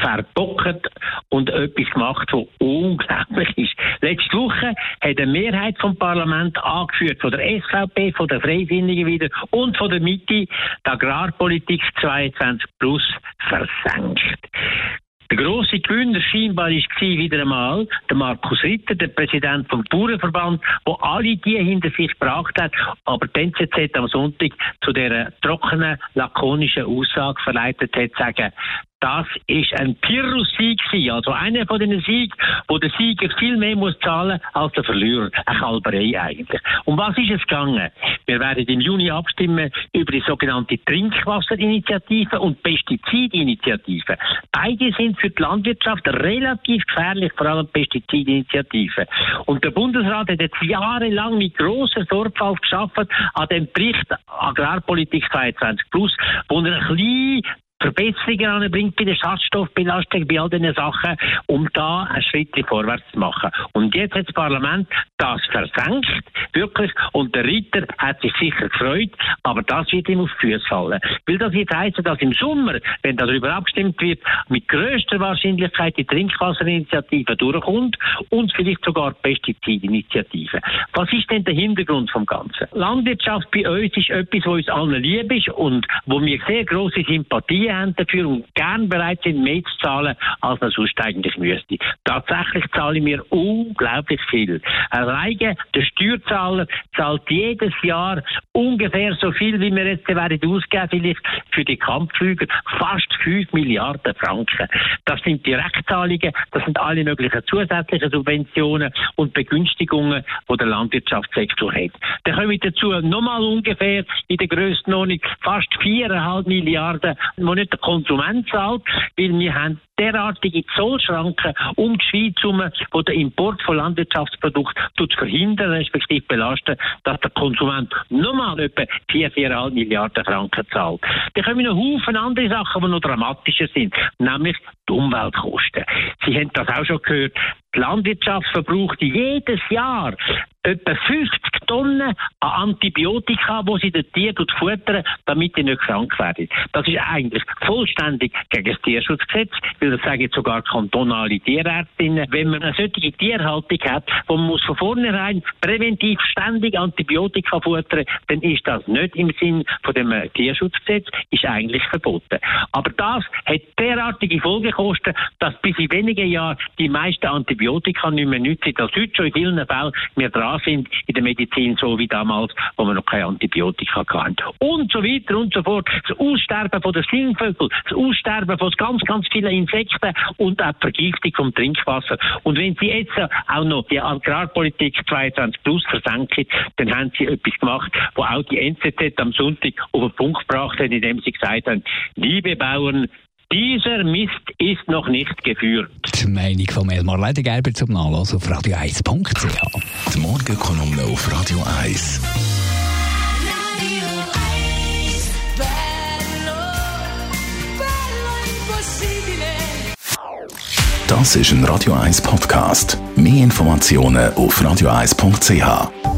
verbockt und etwas gemacht, was unglaublich ist. Letzte Woche hat eine Mehrheit vom Parlament angeführt, von der SVP, von der Freisinnigen wieder und von der Mitte, die Agrarpolitik 22 plus versenkt. Der grosse Gewinner scheinbar war wieder einmal der Markus Ritter, der Präsident vom Bauernverband, der alle die hinter sich gebracht hat, aber die NZZ am Sonntag zu dieser trockenen, lakonischen Aussage verleitet hat, sagen, das ist ein Pyrrhus-Sieg also einer von den Siegen, wo der Sieger viel mehr muss zahlen als der Verlierer. Eine Kalberei eigentlich. Um was ist es gegangen? Wir werden im Juni abstimmen über die sogenannte Trinkwasserinitiative und Pestizidinitiative. Beide sind für die Landwirtschaft relativ gefährlich, vor allem Pestizidinitiative. Und der Bundesrat hat jetzt jahrelang mit großer Sorgfalt geschafft an dem Bericht Agrarpolitik 22 Plus, wo er ein bisschen Verbesserungen anbringt bei der Schadstoffbelastung, bei all diesen Sachen, um da einen Schritt vorwärts zu machen. Und jetzt hat das Parlament das versenkt, wirklich, und der Ritter hat sich sicher gefreut, aber das wird ihm auf die Füße fallen. Will das jetzt heißen, dass im Sommer, wenn darüber abgestimmt wird, mit größter Wahrscheinlichkeit die Trinkwasserinitiative durchkommt und vielleicht sogar Pestizidinitiative. Was ist denn der Hintergrund vom Ganzen? Landwirtschaft bei uns ist etwas, was uns allen lieb ist und wo wir sehr große Sympathie haben dafür und gern bereit sind, mehr zu zahlen, als man sonst eigentlich müsste. Tatsächlich zahle ich mir unglaublich viel. Alleine der Steuerzahler zahlt jedes Jahr ungefähr so viel, wie wir jetzt ausgeben, vielleicht für die Kampfflüger, fast 5 Milliarden Franken. Das sind Direktzahlungen, das sind alle möglichen zusätzlichen Subventionen und Begünstigungen, die der Landwirtschaftssektor hat. Dann kommen dazu nochmal ungefähr in der Grössenordnung fast 4,5 Milliarden, nicht der Konsument zahlt, weil wir haben derartige Zollschranken um die Schweiz herum, wo der Import von Landwirtschaftsprodukten verhindern, respektive belasten, dass der Konsument nochmal etwa 4, 4,5 Milliarden Franken zahlt. Dann kommen noch Haufen andere Sachen, die noch dramatischer sind, nämlich die Umweltkosten. Sie haben das auch schon gehört. Die Landwirtschaft verbraucht jedes Jahr etwa 50 Tonnen an Antibiotika, die sie den Tieren futtern, damit sie nicht krank werden. Das ist eigentlich vollständig gegen das Tierschutzgesetz, weil das sagen sogar kantonale Tierärztinnen. Wenn man eine solche Tierhaltung hat, wo man muss von vornherein präventiv ständig Antibiotika futtern, dann ist das nicht im Sinn von dem Tierschutzgesetz, ist eigentlich verboten. Aber das hat derartige Folgekosten, dass bis in wenigen Jahren die meisten Antibiotika nicht mehr nützen, dass heute schon in vielen Fällen wir dran sind in der Medizin, so wie damals, wo wir noch keine Antibiotika hatten. Und so weiter und so fort. Das Aussterben von der Singvögel, das Aussterben von ganz, ganz vielen Insekten und auch die Vergiftung vom Trinkwasser. Und wenn Sie jetzt auch noch die Agrarpolitik 22 plus versenken, dann haben Sie etwas gemacht, wo auch die NZZ am Sonntag auf den Punkt gebracht hat, indem sie gesagt haben, liebe Bauern, dieser Mist ist noch nicht geführt. Die Meinung von Elmar Ledergerber zum Nachlassen auf radio1.ch. Die Morgenkolumne auf Radio 1. Das ist ein Radio 1 Podcast. Mehr Informationen auf radio1.ch.